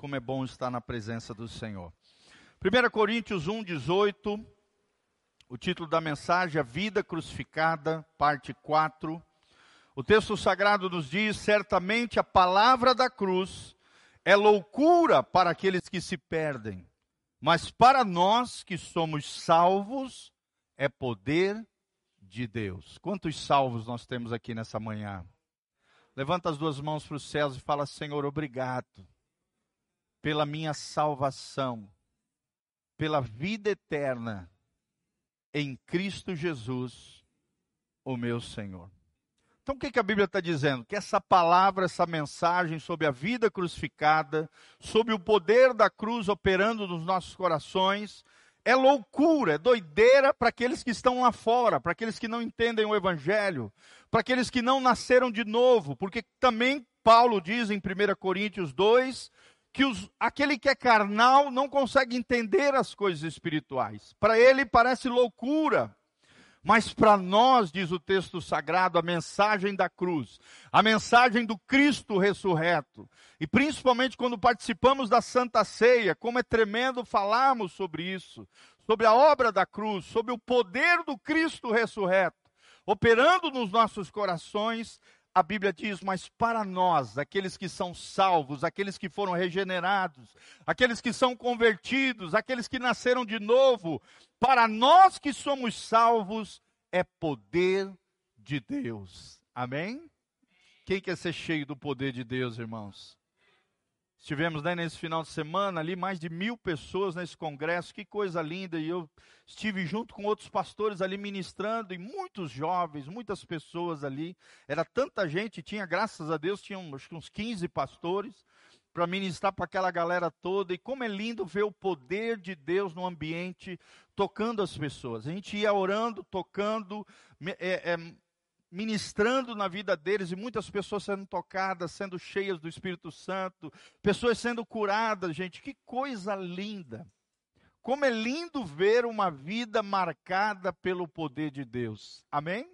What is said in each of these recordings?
como é bom estar na presença do Senhor. 1 Coríntios 1, 18, o título da mensagem, A Vida Crucificada, parte 4. O texto sagrado nos diz: certamente a palavra da cruz é loucura para aqueles que se perdem, mas para nós que somos salvos, é poder de Deus. Quantos salvos nós temos aqui nessa manhã? Levanta as duas mãos para os céus e fala: Senhor, obrigado pela minha salvação, pela vida eterna em Cristo Jesus, o meu Senhor. Então, o que, a Bíblia está dizendo? Que essa palavra, essa mensagem sobre a vida crucificada, sobre o poder da cruz operando nos nossos corações, é loucura, é doideira para aqueles que estão lá fora, para aqueles que não entendem o Evangelho, para aqueles que não nasceram de novo, porque também Paulo diz em 1 Coríntios 2 que os, aquele que é carnal não consegue entender as coisas espirituais. Para ele parece loucura. Mas para nós, diz o texto sagrado, a mensagem da cruz, a mensagem do Cristo ressurreto, e principalmente quando participamos da Santa Ceia, como é tremendo falarmos sobre isso, sobre a obra da cruz, sobre o poder do Cristo ressurreto, operando nos nossos corações, a Bíblia diz, mas para nós, aqueles que são salvos, aqueles que foram regenerados, aqueles que são convertidos, aqueles que nasceram de novo, para nós que somos salvos, é poder de Deus. Amém? Quem quer ser cheio do poder de Deus, irmãos? Estivemos né, nesse final de semana ali, mais de mil pessoas nesse congresso, que coisa linda. E eu estive junto com outros pastores ali ministrando, e muitos jovens, muitas pessoas ali. Era tanta gente, tinha, graças a Deus, tinha uns, uns 15 pastores para ministrar para aquela galera toda. E como é lindo ver o poder de Deus no ambiente, tocando as pessoas. A gente ia orando, tocando, é, é, ministrando na vida deles e muitas pessoas sendo tocadas, sendo cheias do Espírito Santo, pessoas sendo curadas, gente, que coisa linda. Como é lindo ver uma vida marcada pelo poder de Deus. Amém?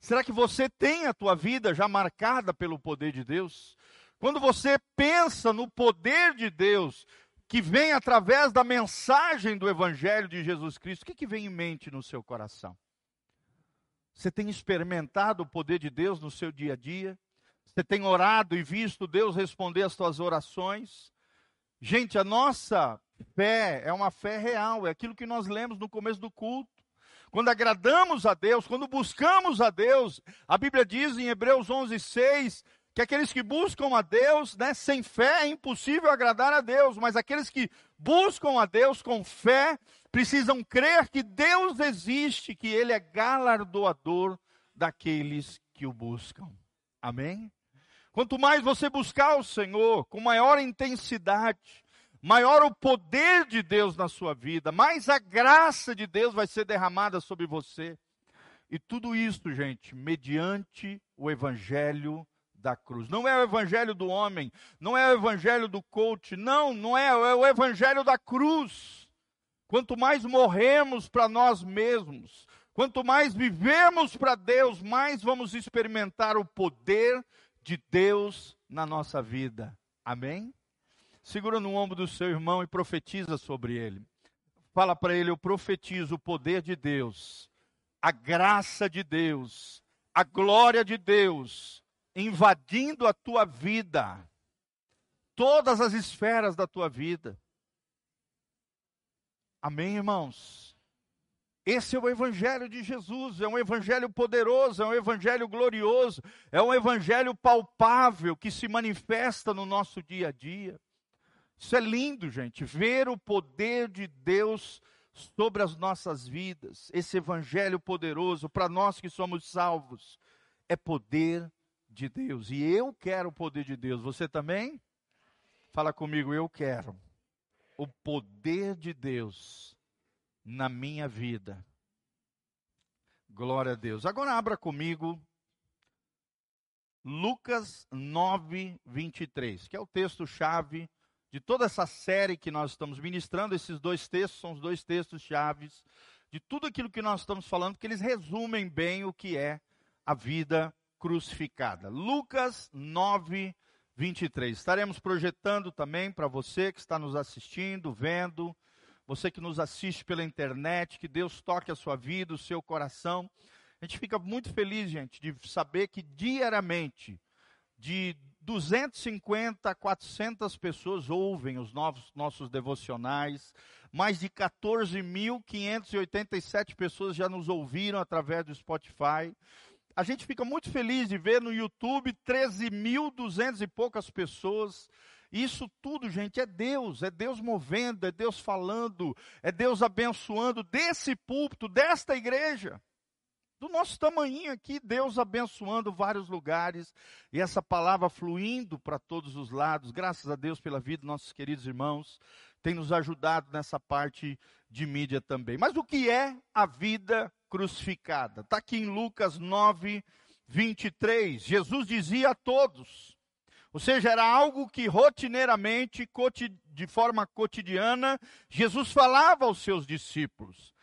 Será que você tem a tua vida já marcada pelo poder de Deus? Quando você pensa no poder de Deus, que vem através da mensagem do Evangelho de Jesus Cristo, o que, que vem em mente no seu coração? Você tem experimentado o poder de Deus no seu dia a dia? Você tem orado e visto Deus responder às suas orações? Gente, a nossa fé é uma fé real, é aquilo que nós lemos no começo do culto. Quando agradamos a Deus, quando buscamos a Deus, a Bíblia diz em Hebreus 11, 6, que aqueles que buscam a Deus, né, sem fé é impossível agradar a Deus, mas aqueles que buscam a Deus com fé precisam crer que Deus existe, que Ele é galardoador daqueles que o buscam. Amém? Quanto mais você buscar o Senhor com maior intensidade, maior o poder de Deus na sua vida, mais a graça de Deus vai ser derramada sobre você. E tudo isso, gente, mediante o Evangelho da cruz. Não é o evangelho do homem, não é o evangelho do coach, não, não é, é o evangelho da cruz. Quanto mais morremos para nós mesmos, quanto mais vivemos para Deus, mais vamos experimentar o poder de Deus na nossa vida. Amém? Segura no ombro do seu irmão e profetiza sobre ele. Fala para ele: Eu profetizo o poder de Deus, a graça de Deus, a glória de Deus invadindo a tua vida, todas as esferas da tua vida. Amém, irmãos? Esse é o Evangelho de Jesus, é um Evangelho poderoso, é um Evangelho glorioso, é um Evangelho palpável que se manifesta no nosso dia a dia. Isso é lindo, gente, ver o poder de Deus sobre as nossas vidas, esse Evangelho poderoso, para nós que somos salvos, é poder de Deus. E eu quero o poder de Deus. Você também? Fala comigo, eu quero o poder de Deus na minha vida. Glória a Deus. Agora abra comigo Lucas 9, 23, que é o texto-chave de toda essa série que nós estamos ministrando. Esses dois textos são os dois textos chaves de tudo aquilo que nós estamos falando, que eles resumem bem o que é a vida crucificada. Lucas 9, 23. Estaremos projetando também para você que está nos assistindo, vendo, você que nos assiste pela internet, que Deus toque a sua vida, o seu coração. A gente fica muito feliz, gente, de saber que diariamente, de 250 a 400 pessoas ouvem os novos, nossos devocionais. Mais de 14.587 pessoas já nos ouviram através do Spotify. A gente fica muito feliz de ver no YouTube 13.200 e poucas pessoas. Isso tudo, gente, é Deus, é Deus movendo, é Deus falando, é Deus abençoando desse púlpito, desta igreja do nosso tamanho aqui, Deus abençoando vários lugares e essa palavra fluindo para todos os lados. Graças a Deus pela vida nossos queridos irmãos, tem nos ajudado nessa parte de mídia também. Mas o que é a vida crucificada? Está aqui em Lucas 9, 23. Jesus dizia a todos, ou seja, era algo que rotineiramente, de forma cotidiana, Jesus falava aos seus discípulos.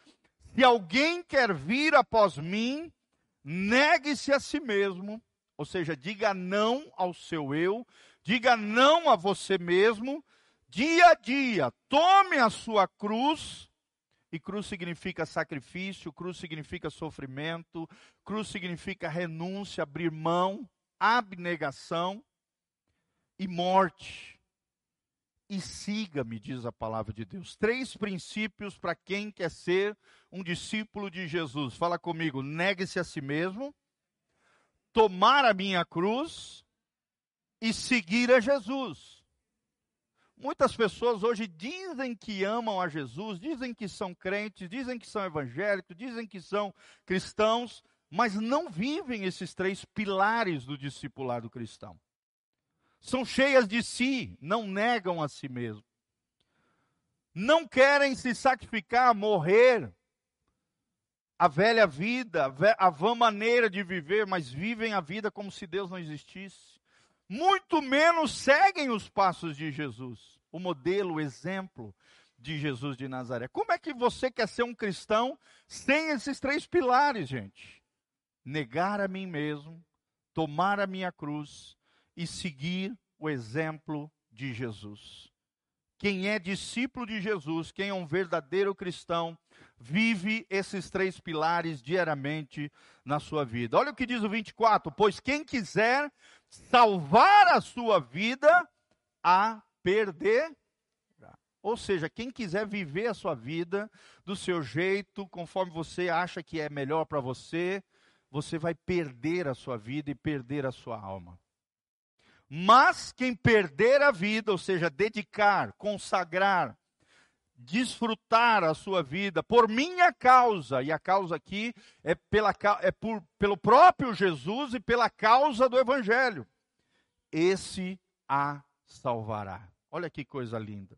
Se alguém quer vir após mim, negue-se a si mesmo, ou seja, diga não ao seu eu, diga não a você mesmo, dia a dia, tome a sua cruz, e cruz significa sacrifício, cruz significa sofrimento, cruz significa renúncia, abrir mão, abnegação e morte e siga-me, diz a palavra de Deus. Três princípios para quem quer ser um discípulo de Jesus. Fala comigo: negue-se a si mesmo, tomar a minha cruz e seguir a Jesus. Muitas pessoas hoje dizem que amam a Jesus, dizem que são crentes, dizem que são evangélicos, dizem que são cristãos, mas não vivem esses três pilares do discipulado cristão são cheias de si, não negam a si mesmo. Não querem se sacrificar, morrer. A velha vida, a vã maneira de viver, mas vivem a vida como se Deus não existisse. Muito menos seguem os passos de Jesus, o modelo, o exemplo de Jesus de Nazaré. Como é que você quer ser um cristão sem esses três pilares, gente? Negar a mim mesmo, tomar a minha cruz e seguir o exemplo de Jesus. Quem é discípulo de Jesus, quem é um verdadeiro cristão, vive esses três pilares diariamente na sua vida. Olha o que diz o 24: Pois quem quiser salvar a sua vida, a perder. Ou seja, quem quiser viver a sua vida do seu jeito, conforme você acha que é melhor para você, você vai perder a sua vida e perder a sua alma. Mas quem perder a vida, ou seja, dedicar, consagrar, desfrutar a sua vida por minha causa, e a causa aqui é, pela, é por, pelo próprio Jesus e pela causa do Evangelho, esse a salvará. Olha que coisa linda.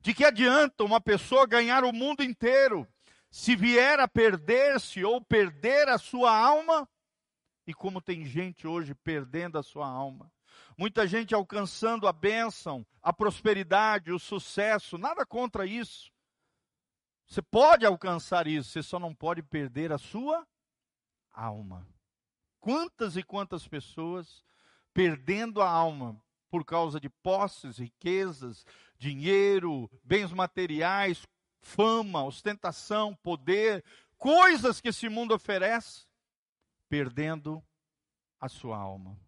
De que adianta uma pessoa ganhar o mundo inteiro se vier a perder-se ou perder a sua alma? E como tem gente hoje perdendo a sua alma muita gente alcançando a bênção, a prosperidade, o sucesso, nada contra isso. Você pode alcançar isso, você só não pode perder a sua alma. Quantas e quantas pessoas perdendo a alma por causa de posses, riquezas, dinheiro, bens materiais, fama, ostentação, poder, coisas que esse mundo oferece, perdendo a sua alma.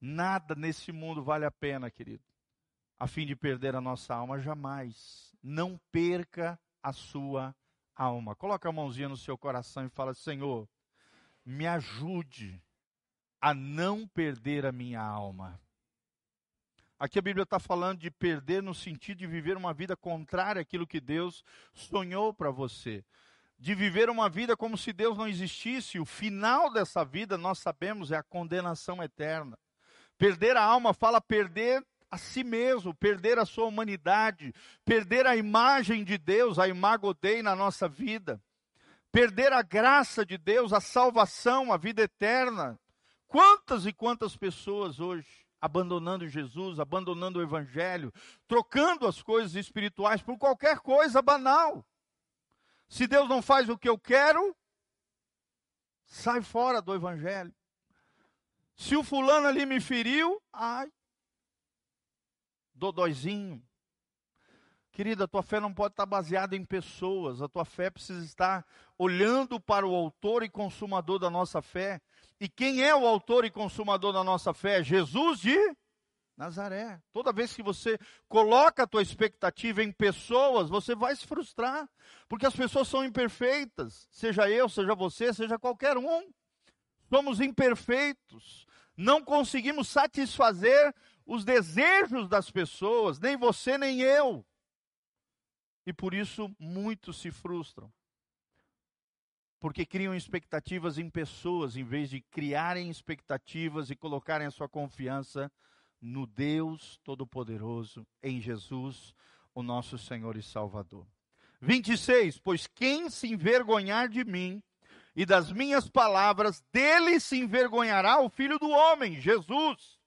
Nada nesse mundo vale a pena, querido, a fim de perder a nossa alma, jamais. Não perca a sua alma. Coloca a mãozinha no seu coração e fala: Senhor, me ajude a não perder a minha alma. Aqui a Bíblia está falando de perder no sentido de viver uma vida contrária àquilo que Deus sonhou para você. De viver uma vida como se Deus não existisse. O final dessa vida, nós sabemos, é a condenação eterna. Perder a alma fala perder a si mesmo, perder a sua humanidade, perder a imagem de Deus, a imago Dei na nossa vida, perder a graça de Deus, a salvação, a vida eterna. Quantas e quantas pessoas hoje abandonando Jesus, abandonando o evangelho, trocando as coisas espirituais por qualquer coisa banal. Se Deus não faz o que eu quero, sai fora do evangelho. Se o fulano ali me feriu, ai, dodóizinho. Querida, a tua fé não pode estar baseada em pessoas, a tua fé precisa estar olhando para o autor e consumador da nossa fé. E quem é o autor e consumador da nossa fé? Jesus de Nazaré. Toda vez que você coloca a tua expectativa em pessoas, você vai se frustrar, porque as pessoas são imperfeitas, seja eu, seja você, seja qualquer um. Somos imperfeitos, não conseguimos satisfazer os desejos das pessoas, nem você nem eu. E por isso muitos se frustram. Porque criam expectativas em pessoas, em vez de criarem expectativas e colocarem a sua confiança no Deus Todo-Poderoso, em Jesus, o nosso Senhor e Salvador. 26. Pois quem se envergonhar de mim e das minhas palavras, dele se envergonhará o Filho do Homem, Jesus,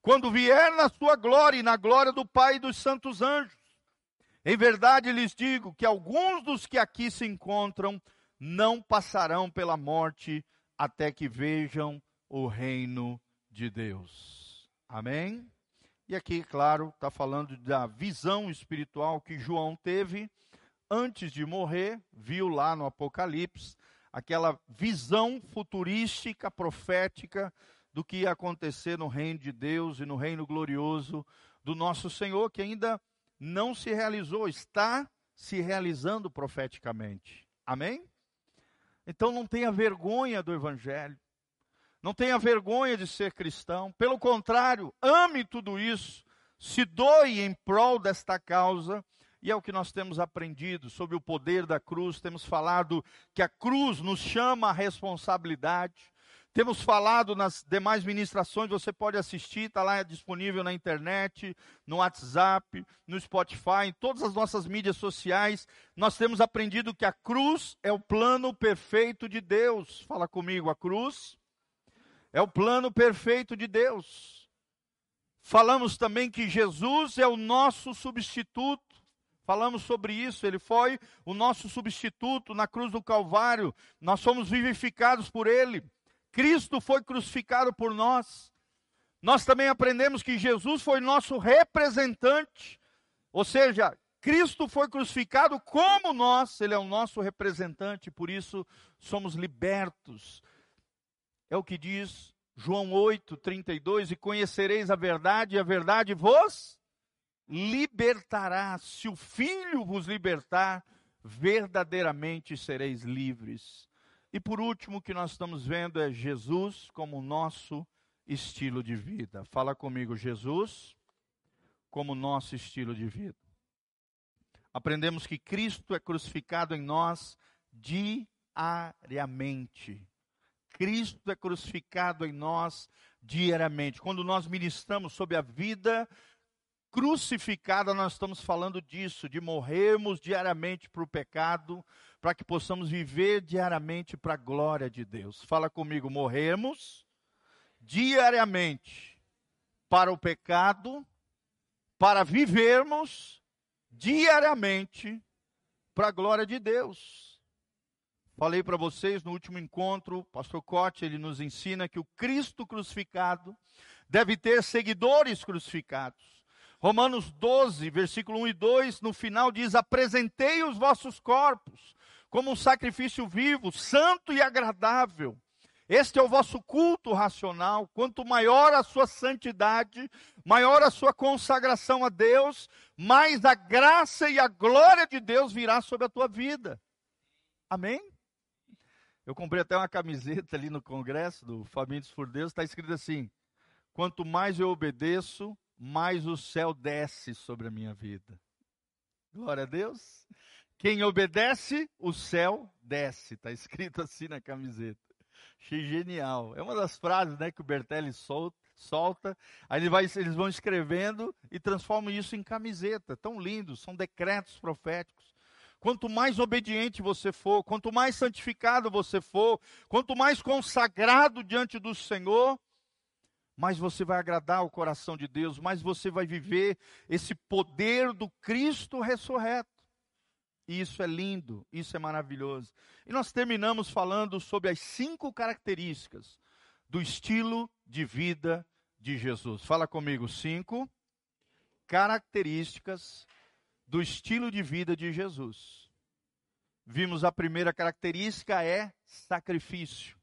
quando vier na sua glória e na glória do Pai e dos santos anjos. Em verdade lhes digo que alguns dos que aqui se encontram não passarão pela morte até que vejam o reino de Deus. Amém? E aqui, claro, está falando da visão espiritual que João teve antes de morrer, viu lá no Apocalipse, aquela visão futurística, profética do que ia acontecer no reino de Deus e no reino glorioso do nosso Senhor, que ainda não se realizou, está se realizando profeticamente. Amém? Então não tenha vergonha do Evangelho, não tenha vergonha de ser cristão, pelo contrário, ame tudo isso, se doe em prol desta causa, e é o que nós temos aprendido sobre o poder da cruz, temos falado que a cruz nos chama a responsabilidade, temos falado nas demais ministrações, você pode assistir, está lá disponível na internet, no WhatsApp, no Spotify, em todas as nossas mídias sociais. Nós temos aprendido que a cruz é o plano perfeito de Deus. Fala comigo, a cruz é o plano perfeito de Deus. Falamos também que Jesus é o nosso substituto. Falamos sobre isso, ele foi o nosso substituto na cruz do Calvário. Nós somos vivificados por ele. Cristo foi crucificado por nós. Nós também aprendemos que Jesus foi nosso representante, ou seja, Cristo foi crucificado como nós, ele é o nosso representante, por isso somos libertos. É o que diz João 8, 32: E conhecereis a verdade, e a verdade vos libertará. Se o Filho vos libertar, verdadeiramente sereis livres. E por último, o que nós estamos vendo é Jesus como nosso estilo de vida. Fala comigo, Jesus como nosso estilo de vida. Aprendemos que Cristo é crucificado em nós diariamente. Cristo é crucificado em nós diariamente. Quando nós ministramos sobre a vida crucificada, nós estamos falando disso, de morrermos diariamente para o pecado, para que possamos viver diariamente para a glória de Deus. Fala comigo, morremos diariamente para o pecado, para vivermos diariamente para a glória de Deus. Falei para vocês no último encontro, pastor Cote, ele nos ensina que o Cristo crucificado deve ter seguidores crucificados. Romanos 12, versículo 1 e 2, no final diz: Apresentei os vossos corpos como um sacrifício vivo, santo e agradável. Este é o vosso culto racional. Quanto maior a sua santidade, maior a sua consagração a Deus, mais a graça e a glória de Deus virá sobre a tua vida. Amém? Eu comprei até uma camiseta ali no congresso do Famintos por Deus, está escrito assim: Quanto mais eu obedeço, mais o céu desce sobre a minha vida. Glória a Deus. Quem obedece, o céu desce. Está escrito assim na camiseta. Achei genial. É uma das frases né, que o Bertelli solta, solta. Aí ele vai, eles vão escrevendo e transformam isso em camiseta. Tão lindo, são decretos proféticos. Quanto mais obediente você for, quanto mais santificado você for, quanto mais consagrado diante do Senhor, mais você vai agradar o coração de Deus, mais você vai viver esse poder do Cristo ressurreto. E isso é lindo, isso é maravilhoso. E nós terminamos falando sobre as cinco características do estilo de vida de Jesus. Fala comigo, cinco características do estilo de vida de Jesus. Vimos a primeira característica é sacrifício.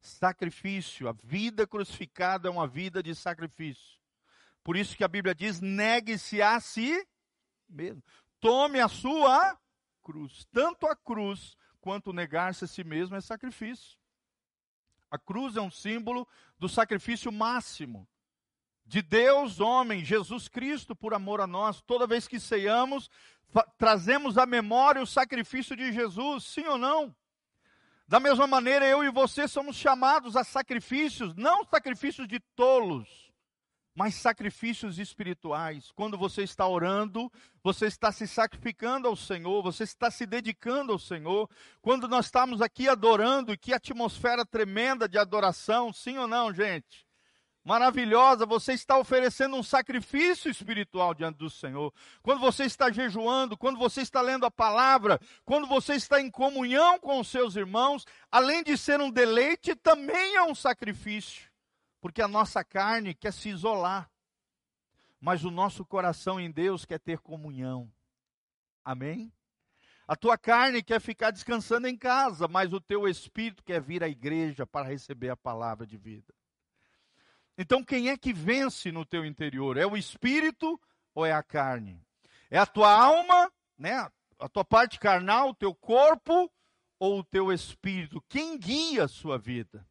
Sacrifício, a vida crucificada é uma vida de sacrifício. Por isso que a Bíblia diz: negue-se a si mesmo. Tome a sua cruz. Tanto a cruz quanto negar-se a si mesmo é sacrifício. A cruz é um símbolo do sacrifício máximo de Deus, homem, Jesus Cristo, por amor a nós. Toda vez que ceiamos, trazemos à memória o sacrifício de Jesus, sim ou não? Da mesma maneira, eu e você somos chamados a sacrifícios, não sacrifícios de tolos, mas sacrifícios espirituais. Quando você está orando, você está se sacrificando ao Senhor, você está se dedicando ao Senhor. Quando nós estamos aqui adorando, que atmosfera tremenda de adoração, sim ou não, gente? Maravilhosa, você está oferecendo um sacrifício espiritual diante do Senhor. Quando você está jejuando, quando você está lendo a palavra, quando você está em comunhão com os seus irmãos, além de ser um deleite, também é um sacrifício, porque a nossa carne quer se isolar, mas o nosso coração em Deus quer ter comunhão. Amém? A tua carne quer ficar descansando em casa, mas o teu espírito quer vir à igreja para receber a palavra de vida. Então, quem é que vence no teu interior? É o espírito ou é a carne? É a tua alma, né? A tua parte carnal, o teu corpo ou o teu espírito? Quem guia a sua vida?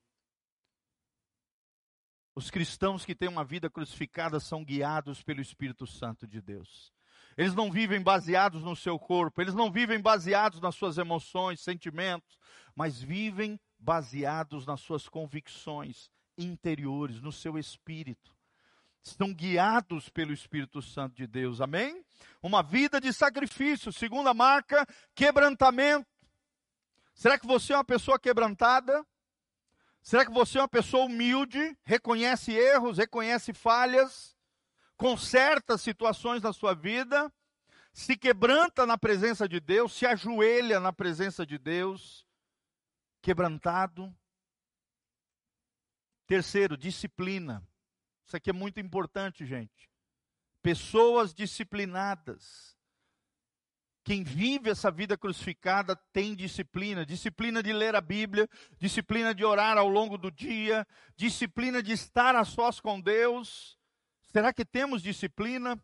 Os cristãos que têm uma vida crucificada são guiados pelo Espírito Santo de Deus. Eles não vivem baseados no seu corpo, eles não vivem baseados nas suas emoções, sentimentos, mas vivem baseados nas suas convicções, interiores, no seu espírito. Estão guiados pelo Espírito Santo de Deus, amém? Uma vida de sacrifício. Segunda marca, quebrantamento. Será que você é uma pessoa quebrantada? Será que você é uma pessoa humilde, reconhece erros, reconhece falhas, conserta situações na sua vida, se quebranta na presença de Deus, se ajoelha na presença de Deus, quebrantado? Terceiro, disciplina. Isso aqui é muito importante, gente. Pessoas disciplinadas. Quem vive essa vida crucificada tem disciplina, disciplina de ler a Bíblia, disciplina de orar ao longo do dia, disciplina de estar a sós com Deus. Será que temos disciplina?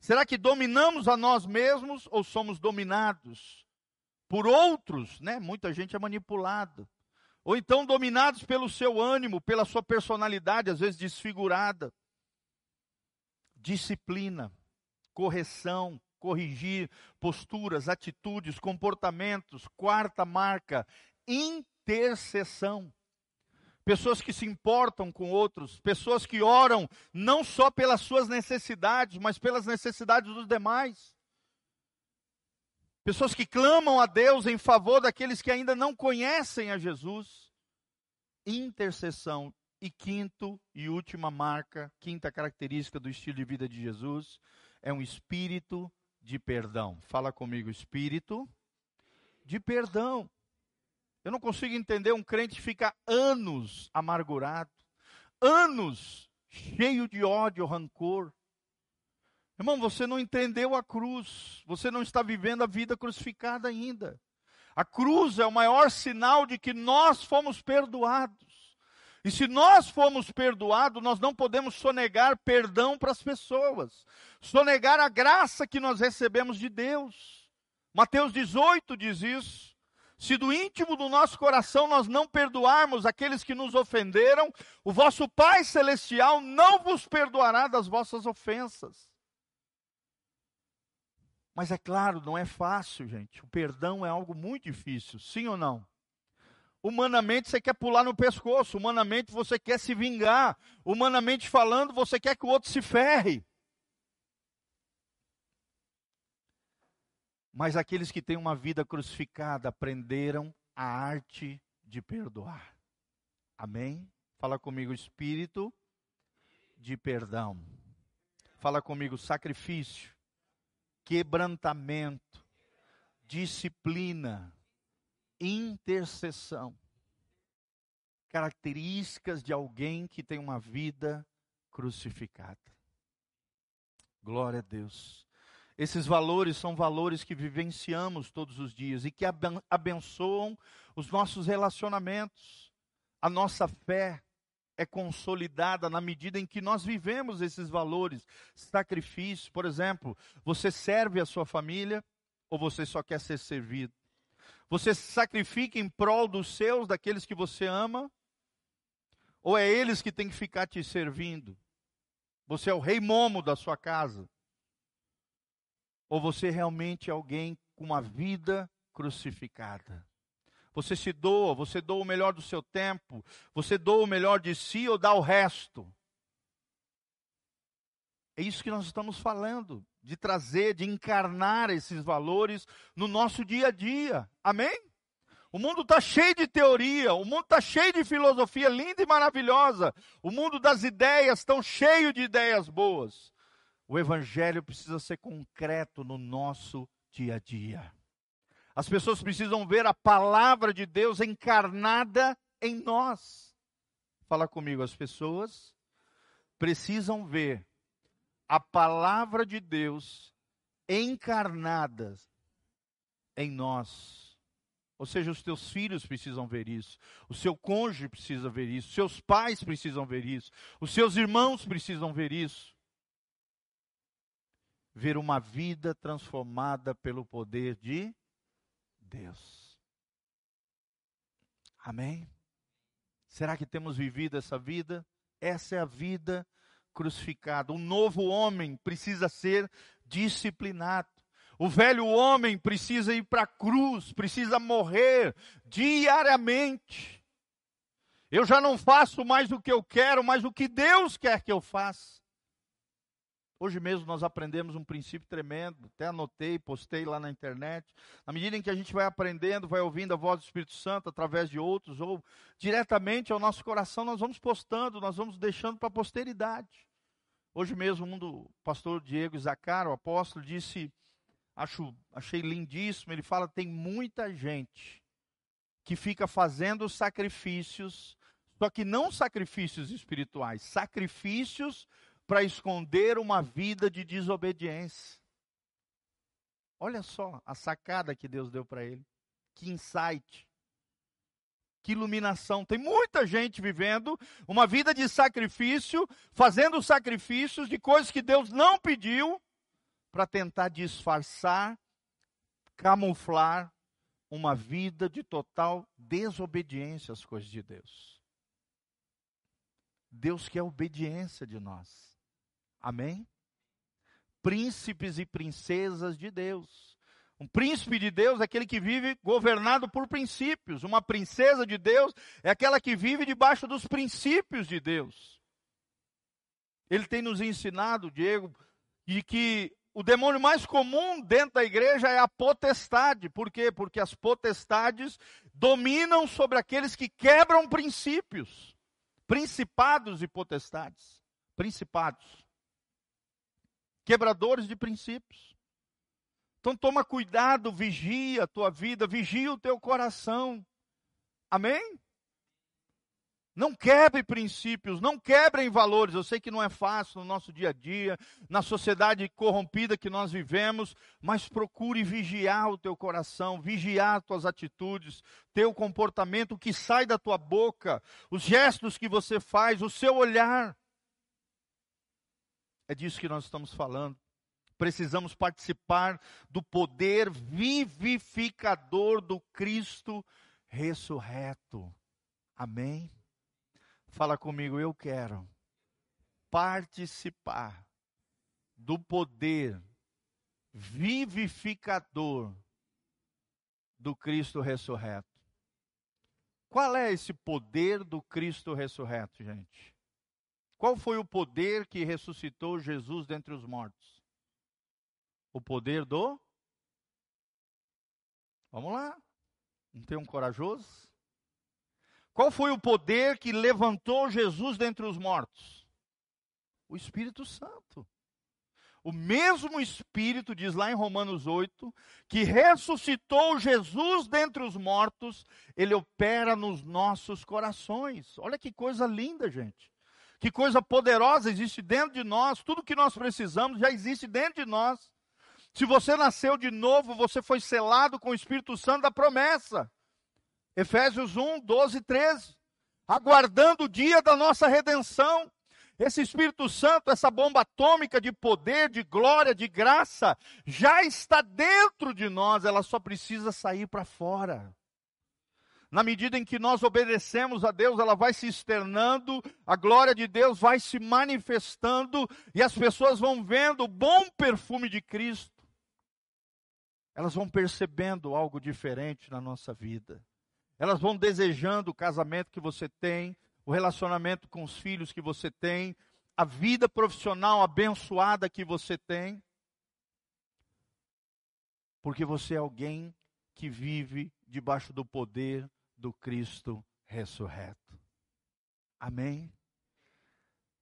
Será que dominamos a nós mesmos ou somos dominados por outros, né? Muita gente é manipulada ou então dominados pelo seu ânimo, pela sua personalidade, às vezes desfigurada. Disciplina, correção, corrigir posturas, atitudes, comportamentos. Quarta marca, intercessão. Pessoas que se importam com outros, pessoas que oram não só pelas suas necessidades, mas pelas necessidades dos demais. Pessoas que clamam a Deus em favor daqueles que ainda não conhecem a Jesus. Intercessão. E quinto e última marca, quinta característica do estilo de vida de Jesus, é um espírito de perdão. Fala comigo, espírito de perdão. Eu não consigo entender um crente que fica anos amargurado, anos cheio de ódio, rancor, Irmão, você não entendeu a cruz, você não está vivendo a vida crucificada ainda. A cruz é o maior sinal de que nós fomos perdoados. E se nós fomos perdoados, nós não podemos sonegar perdão para as pessoas, sonegar a graça que nós recebemos de Deus. Mateus 18 diz isso. Se do íntimo do nosso coração nós não perdoarmos aqueles que nos ofenderam, o vosso Pai Celestial não vos perdoará das vossas ofensas. Mas é claro, não é fácil, gente. O perdão é algo muito difícil, sim ou não? Humanamente você quer pular no pescoço, humanamente você quer se vingar, humanamente falando você quer que o outro se ferre. Mas aqueles que têm uma vida crucificada aprenderam a arte de perdoar. Amém? Fala comigo, espírito de perdão. Fala comigo, sacrifício quebrantamento, disciplina, intercessão. características de alguém que tem uma vida crucificada. Glória a Deus. Esses valores são valores que vivenciamos todos os dias e que abençoam os nossos relacionamentos. A nossa fé é consolidada na medida em que nós vivemos esses valores. Sacrifício, por exemplo, você serve a sua família ou você só quer ser servido? Você se sacrifica em prol dos seus, daqueles que você ama? Ou é eles que têm que ficar te servindo? Você é o rei momo da sua casa? Ou você realmente é alguém com uma vida crucificada? Você se doa, você doa o melhor do seu tempo, você doa o melhor de si ou dá o resto? É isso que nós estamos falando, de trazer, de encarnar esses valores no nosso dia a dia. Amém? O mundo está cheio de teoria, o mundo está cheio de filosofia linda e maravilhosa. O mundo das ideias está cheio de ideias boas. O evangelho precisa ser concreto no nosso dia a dia. As pessoas precisam ver a palavra de Deus encarnada em nós. Fala comigo, as pessoas precisam ver a palavra de Deus encarnada em nós. Ou seja, os teus filhos precisam ver isso, o seu cônjuge precisa ver isso, seus pais precisam ver isso, os seus irmãos precisam ver isso ver uma vida transformada pelo poder de Deus. Amém? Será que temos vivido essa vida? Essa é a vida crucificada. O novo homem precisa ser disciplinado. O velho homem precisa ir para a cruz, precisa morrer diariamente. Eu já não faço mais o que eu quero, mas o que Deus quer que eu faça. Hoje mesmo nós aprendemos um princípio tremendo, até anotei, postei lá na internet. Na medida em que a gente vai aprendendo, vai ouvindo a voz do Espírito Santo através de outros, ou diretamente ao nosso coração, nós vamos postando, nós vamos deixando para a posteridade. Hoje mesmo, um do pastor Diego Zacar, o apóstolo, disse, acho, achei lindíssimo, ele fala, tem muita gente que fica fazendo sacrifícios, só que não sacrifícios espirituais, sacrifícios para esconder uma vida de desobediência. Olha só a sacada que Deus deu para ele. Que insight. Que iluminação. Tem muita gente vivendo uma vida de sacrifício, fazendo sacrifícios de coisas que Deus não pediu, para tentar disfarçar, camuflar uma vida de total desobediência às coisas de Deus. Deus quer obediência de nós. Amém? Príncipes e princesas de Deus. Um príncipe de Deus é aquele que vive governado por princípios. Uma princesa de Deus é aquela que vive debaixo dos princípios de Deus. Ele tem nos ensinado, Diego, de que o demônio mais comum dentro da igreja é a potestade. Por quê? Porque as potestades dominam sobre aqueles que quebram princípios. Principados e potestades. Principados quebradores de princípios. Então toma cuidado, vigia a tua vida, vigia o teu coração. Amém? Não quebre princípios, não quebrem valores. Eu sei que não é fácil no nosso dia a dia, na sociedade corrompida que nós vivemos, mas procure vigiar o teu coração, vigiar tuas atitudes, teu comportamento, o que sai da tua boca, os gestos que você faz, o seu olhar. É disso que nós estamos falando. Precisamos participar do poder vivificador do Cristo ressurreto. Amém? Fala comigo, eu quero participar do poder vivificador do Cristo ressurreto. Qual é esse poder do Cristo ressurreto, gente? Qual foi o poder que ressuscitou Jesus dentre os mortos? O poder do. Vamos lá. Não tem um corajoso? Qual foi o poder que levantou Jesus dentre os mortos? O Espírito Santo. O mesmo Espírito, diz lá em Romanos 8, que ressuscitou Jesus dentre os mortos, ele opera nos nossos corações. Olha que coisa linda, gente. Que coisa poderosa existe dentro de nós. Tudo que nós precisamos já existe dentro de nós. Se você nasceu de novo, você foi selado com o Espírito Santo da promessa. Efésios 1, 12 e 13. Aguardando o dia da nossa redenção. Esse Espírito Santo, essa bomba atômica de poder, de glória, de graça, já está dentro de nós, ela só precisa sair para fora. Na medida em que nós obedecemos a Deus, ela vai se externando, a glória de Deus vai se manifestando e as pessoas vão vendo o bom perfume de Cristo. Elas vão percebendo algo diferente na nossa vida. Elas vão desejando o casamento que você tem, o relacionamento com os filhos que você tem, a vida profissional abençoada que você tem. Porque você é alguém que vive debaixo do poder do Cristo ressurreto. Amém?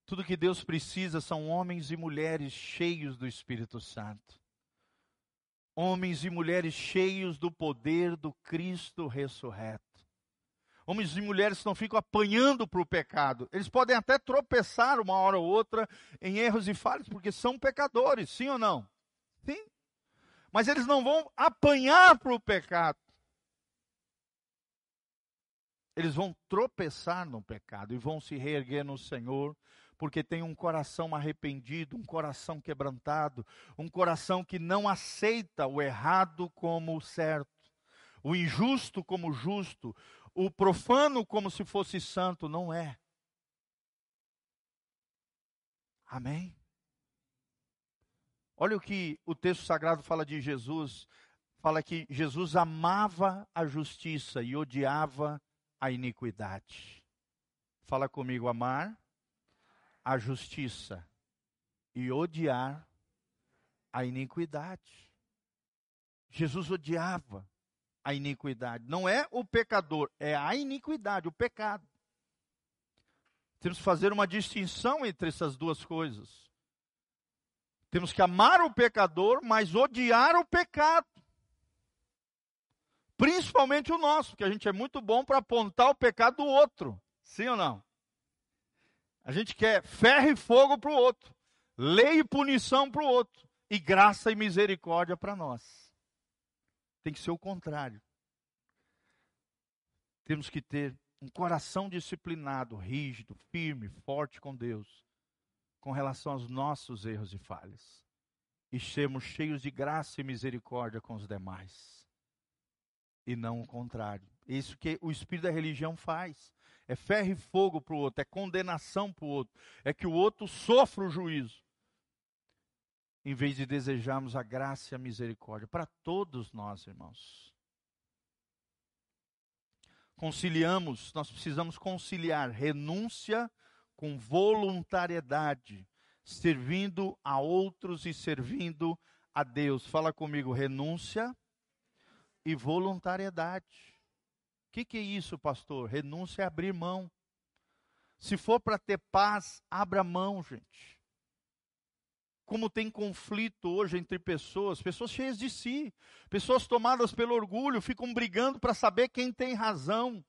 Tudo que Deus precisa são homens e mulheres cheios do Espírito Santo. Homens e mulheres cheios do poder do Cristo ressurreto homens e mulheres não ficam apanhando para o pecado. Eles podem até tropeçar uma hora ou outra em erros e falhas, porque são pecadores, sim ou não? Sim. Mas eles não vão apanhar para o pecado. Eles vão tropeçar no pecado e vão se reerguer no Senhor, porque tem um coração arrependido, um coração quebrantado, um coração que não aceita o errado como o certo, o injusto como justo, o profano como se fosse santo, não é. Amém? Olha o que o texto sagrado fala de Jesus. Fala que Jesus amava a justiça e odiava a iniquidade. Fala comigo, amar a justiça e odiar a iniquidade. Jesus odiava a iniquidade. Não é o pecador, é a iniquidade, o pecado. Temos que fazer uma distinção entre essas duas coisas. Temos que amar o pecador, mas odiar o pecado. Principalmente o nosso, porque a gente é muito bom para apontar o pecado do outro. Sim ou não? A gente quer ferro e fogo para o outro, lei e punição para o outro, e graça e misericórdia para nós. Tem que ser o contrário. Temos que ter um coração disciplinado, rígido, firme, forte com Deus, com relação aos nossos erros e falhas. E sermos cheios de graça e misericórdia com os demais. E não o contrário. Isso que o espírito da religião faz. É ferro e fogo para o outro, é condenação para o outro, é que o outro sofra o juízo em vez de desejarmos a graça e a misericórdia para todos nós, irmãos. Conciliamos, nós precisamos conciliar renúncia com voluntariedade, servindo a outros e servindo a Deus. Fala comigo, renúncia e voluntariedade. O que, que é isso, pastor? Renúncia é abrir mão. Se for para ter paz, abra mão, gente como tem conflito hoje entre pessoas, pessoas cheias de si, pessoas tomadas pelo orgulho, ficam brigando para saber quem tem razão,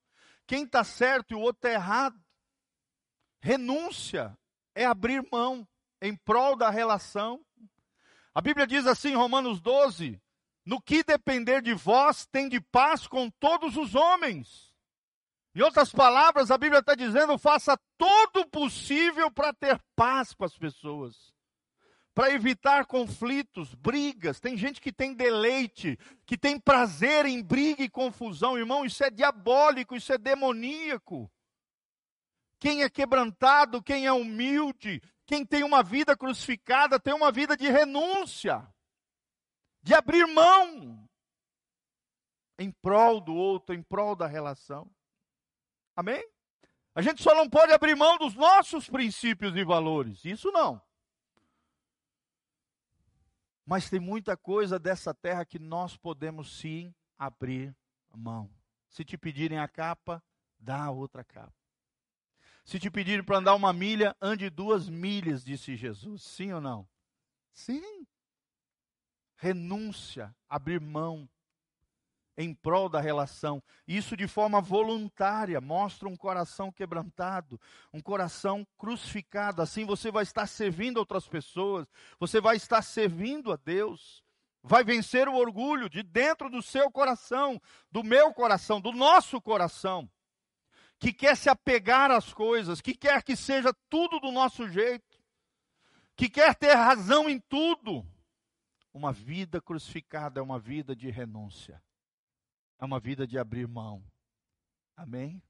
quem está certo e o outro está errado. Renúncia é abrir mão em prol da relação. A Bíblia diz assim em Romanos 12: No que depender de vós, tem de paz com todos os homens. Em outras palavras, a Bíblia está dizendo: faça todo o possível para ter paz com as pessoas para evitar conflitos, brigas. Tem gente que tem deleite, que tem prazer em briga e confusão, irmão. Isso é diabólico, isso é demoníaco. Quem é quebrantado, quem é humilde, quem tem uma vida crucificada, tem uma vida de renúncia, de abrir mão em prol do outro, em prol da relação. Amém? A gente só não pode abrir mão dos nossos princípios e valores. Isso não. Mas tem muita coisa dessa terra que nós podemos sim abrir mão. Se te pedirem a capa, dá outra capa. Se te pedirem para andar uma milha, ande duas milhas, disse Jesus. Sim ou não? Sim. Renúncia, abrir mão em prol da relação. Isso de forma voluntária mostra um coração quebrantado, um coração crucificado. Assim você vai estar servindo outras pessoas, você vai estar servindo a Deus. Vai vencer o orgulho de dentro do seu coração, do meu coração, do nosso coração, que quer se apegar às coisas, que quer que seja tudo do nosso jeito, que quer ter razão em tudo. Uma vida crucificada é uma vida de renúncia é uma vida de abrir mão. Amém?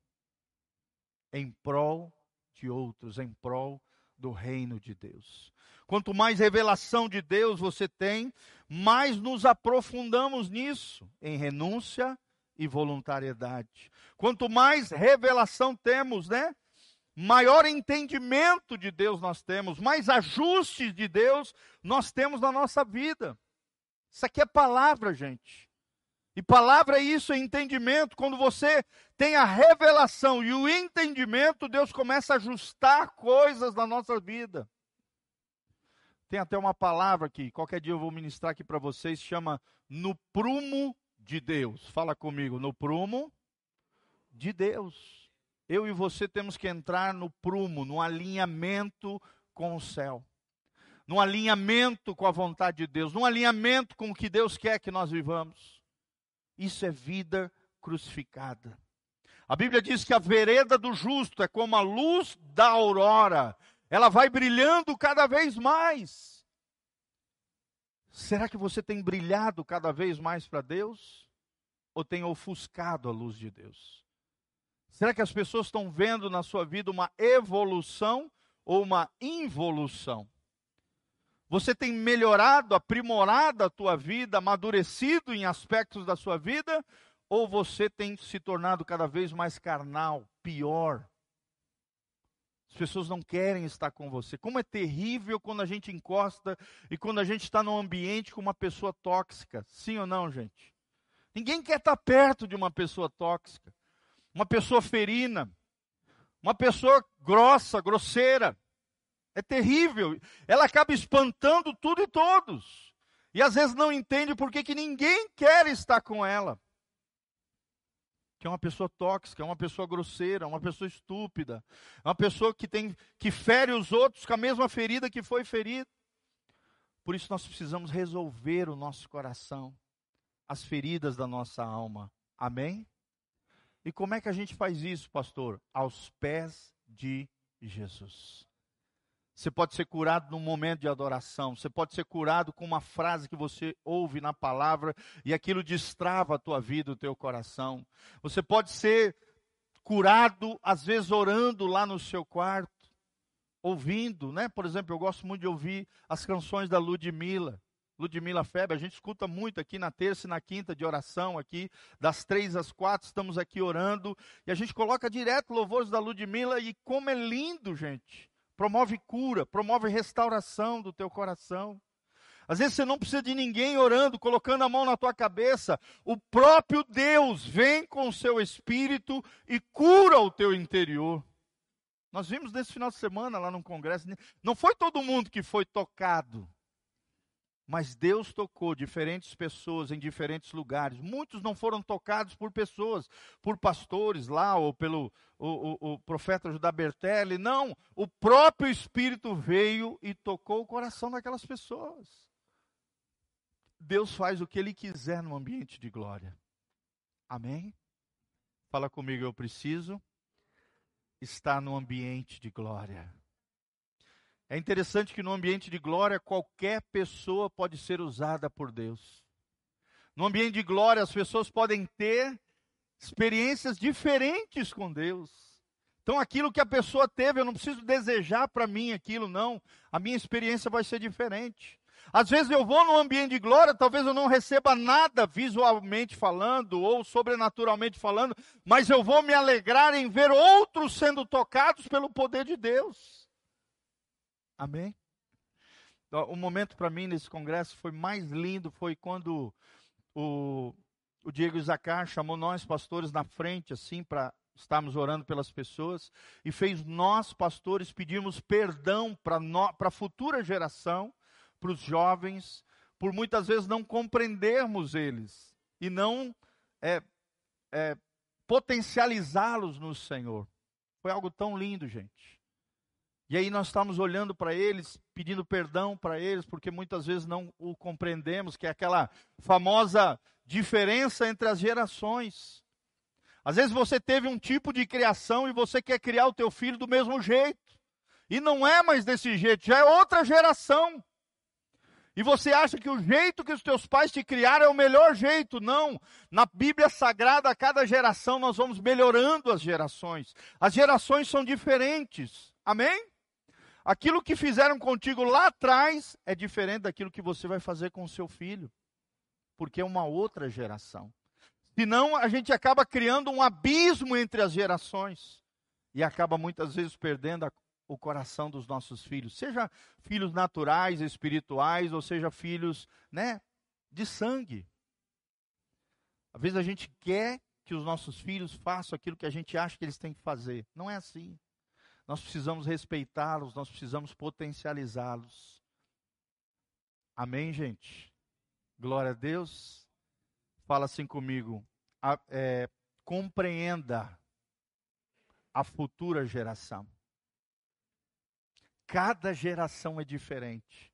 Em prol de outros, em prol do reino de Deus. Quanto mais revelação de Deus você tem, mais nos aprofundamos nisso, em renúncia e voluntariedade. Quanto mais revelação temos, né? Maior entendimento de Deus nós temos, mais ajustes de Deus nós temos na nossa vida. Isso aqui é palavra, gente. E palavra é isso, é entendimento. Quando você tem a revelação e o entendimento, Deus começa a ajustar coisas na nossa vida. Tem até uma palavra aqui, qualquer dia eu vou ministrar aqui para vocês, chama no prumo de Deus. Fala comigo, no prumo de Deus. Eu e você temos que entrar no prumo, no alinhamento com o céu. No alinhamento com a vontade de Deus, no alinhamento com o que Deus quer que nós vivamos. Isso é vida crucificada. A Bíblia diz que a vereda do justo é como a luz da aurora, ela vai brilhando cada vez mais. Será que você tem brilhado cada vez mais para Deus? Ou tem ofuscado a luz de Deus? Será que as pessoas estão vendo na sua vida uma evolução ou uma involução? Você tem melhorado, aprimorado a tua vida, amadurecido em aspectos da sua vida? Ou você tem se tornado cada vez mais carnal, pior? As pessoas não querem estar com você. Como é terrível quando a gente encosta e quando a gente está num ambiente com uma pessoa tóxica. Sim ou não, gente? Ninguém quer estar perto de uma pessoa tóxica, uma pessoa ferina, uma pessoa grossa, grosseira. É terrível. Ela acaba espantando tudo e todos. E às vezes não entende por que, ninguém quer estar com ela. Que é uma pessoa tóxica, é uma pessoa grosseira, é uma pessoa estúpida, é uma pessoa que tem que fere os outros com a mesma ferida que foi ferida. Por isso nós precisamos resolver o nosso coração, as feridas da nossa alma. Amém? E como é que a gente faz isso, pastor? Aos pés de Jesus. Você pode ser curado num momento de adoração. Você pode ser curado com uma frase que você ouve na palavra e aquilo destrava a tua vida, o teu coração. Você pode ser curado, às vezes orando lá no seu quarto, ouvindo, né? Por exemplo, eu gosto muito de ouvir as canções da Ludmilla. Ludmilla Febre, a gente escuta muito aqui na terça e na quinta de oração aqui, das três às quatro, estamos aqui orando, e a gente coloca direto louvores da Ludmilla, e como é lindo, gente promove cura, promove restauração do teu coração. Às vezes você não precisa de ninguém orando, colocando a mão na tua cabeça. O próprio Deus vem com o seu espírito e cura o teu interior. Nós vimos nesse final de semana lá no congresso, não foi todo mundo que foi tocado, mas Deus tocou diferentes pessoas em diferentes lugares. Muitos não foram tocados por pessoas, por pastores lá, ou pelo o, o, o profeta Judá Bertelli. Não, o próprio Espírito veio e tocou o coração daquelas pessoas. Deus faz o que Ele quiser no ambiente de glória. Amém? Fala comigo, eu preciso estar no ambiente de glória. É interessante que no ambiente de glória, qualquer pessoa pode ser usada por Deus. No ambiente de glória, as pessoas podem ter experiências diferentes com Deus. Então, aquilo que a pessoa teve, eu não preciso desejar para mim aquilo, não. A minha experiência vai ser diferente. Às vezes eu vou num ambiente de glória, talvez eu não receba nada visualmente falando ou sobrenaturalmente falando, mas eu vou me alegrar em ver outros sendo tocados pelo poder de Deus. Amém? O momento para mim nesse congresso foi mais lindo, foi quando o, o Diego Zacar chamou nós pastores na frente, assim, para estarmos orando pelas pessoas, e fez nós pastores pedirmos perdão para a futura geração, para os jovens, por muitas vezes não compreendermos eles e não é, é, potencializá-los no Senhor. Foi algo tão lindo, gente. E aí nós estamos olhando para eles, pedindo perdão para eles, porque muitas vezes não o compreendemos, que é aquela famosa diferença entre as gerações. Às vezes você teve um tipo de criação e você quer criar o teu filho do mesmo jeito. E não é mais desse jeito, já é outra geração. E você acha que o jeito que os teus pais te criaram é o melhor jeito? Não. Na Bíblia Sagrada, a cada geração nós vamos melhorando as gerações. As gerações são diferentes. Amém? Aquilo que fizeram contigo lá atrás é diferente daquilo que você vai fazer com o seu filho, porque é uma outra geração. Senão a gente acaba criando um abismo entre as gerações e acaba muitas vezes perdendo a, o coração dos nossos filhos, seja filhos naturais, espirituais, ou seja filhos, né, de sangue. Às vezes a gente quer que os nossos filhos façam aquilo que a gente acha que eles têm que fazer. Não é assim. Nós precisamos respeitá-los, nós precisamos potencializá-los. Amém, gente? Glória a Deus. Fala assim comigo. A, é, compreenda a futura geração. Cada geração é diferente.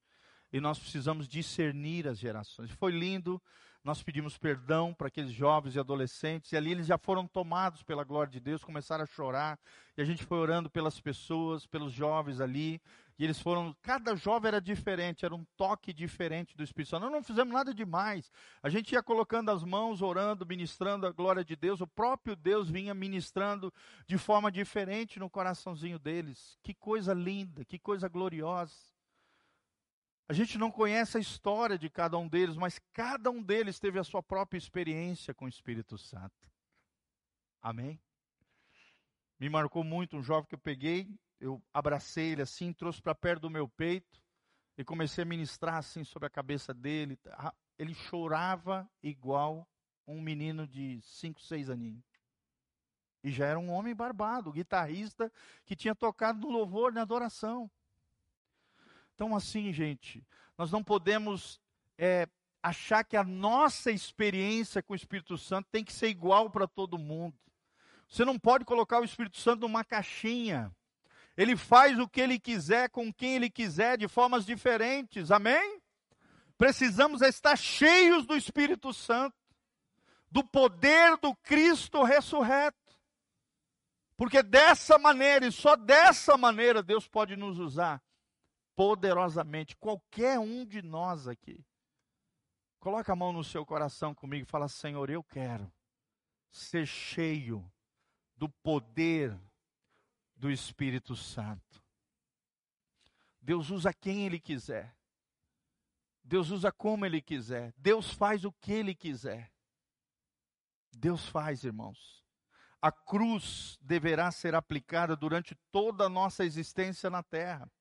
E nós precisamos discernir as gerações. Foi lindo nós pedimos perdão para aqueles jovens e adolescentes, e ali eles já foram tomados pela glória de Deus, começaram a chorar, e a gente foi orando pelas pessoas, pelos jovens ali, e eles foram, cada jovem era diferente, era um toque diferente do Espírito Santo. Nós não fizemos nada demais. A gente ia colocando as mãos, orando, ministrando a glória de Deus. O próprio Deus vinha ministrando de forma diferente no coraçãozinho deles. Que coisa linda, que coisa gloriosa. A gente não conhece a história de cada um deles, mas cada um deles teve a sua própria experiência com o Espírito Santo. Amém? Me marcou muito um jovem que eu peguei, eu abracei ele assim, trouxe para perto do meu peito e comecei a ministrar assim sobre a cabeça dele. Ele chorava igual um menino de 5, 6 aninhos. E já era um homem barbado, guitarrista que tinha tocado no louvor, na adoração. Então, assim, gente, nós não podemos é, achar que a nossa experiência com o Espírito Santo tem que ser igual para todo mundo. Você não pode colocar o Espírito Santo numa caixinha. Ele faz o que ele quiser com quem ele quiser, de formas diferentes. Amém? Precisamos estar cheios do Espírito Santo, do poder do Cristo ressurreto. Porque dessa maneira, e só dessa maneira, Deus pode nos usar poderosamente qualquer um de nós aqui. Coloca a mão no seu coração comigo e fala: Senhor, eu quero ser cheio do poder do Espírito Santo. Deus usa quem Ele quiser. Deus usa como Ele quiser. Deus faz o que Ele quiser. Deus faz, irmãos. A cruz deverá ser aplicada durante toda a nossa existência na terra.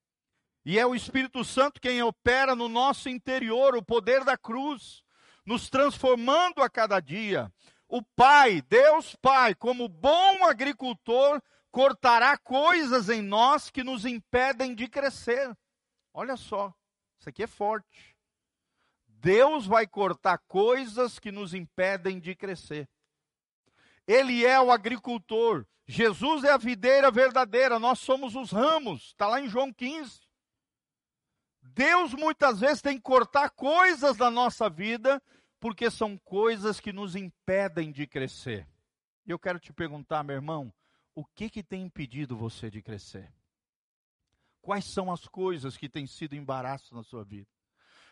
E é o Espírito Santo quem opera no nosso interior o poder da cruz, nos transformando a cada dia. O Pai, Deus Pai, como bom agricultor, cortará coisas em nós que nos impedem de crescer. Olha só, isso aqui é forte. Deus vai cortar coisas que nos impedem de crescer. Ele é o agricultor. Jesus é a videira verdadeira, nós somos os ramos. Está lá em João 15. Deus muitas vezes tem que cortar coisas da nossa vida, porque são coisas que nos impedem de crescer. E eu quero te perguntar, meu irmão, o que que tem impedido você de crescer? Quais são as coisas que têm sido embaraço na sua vida?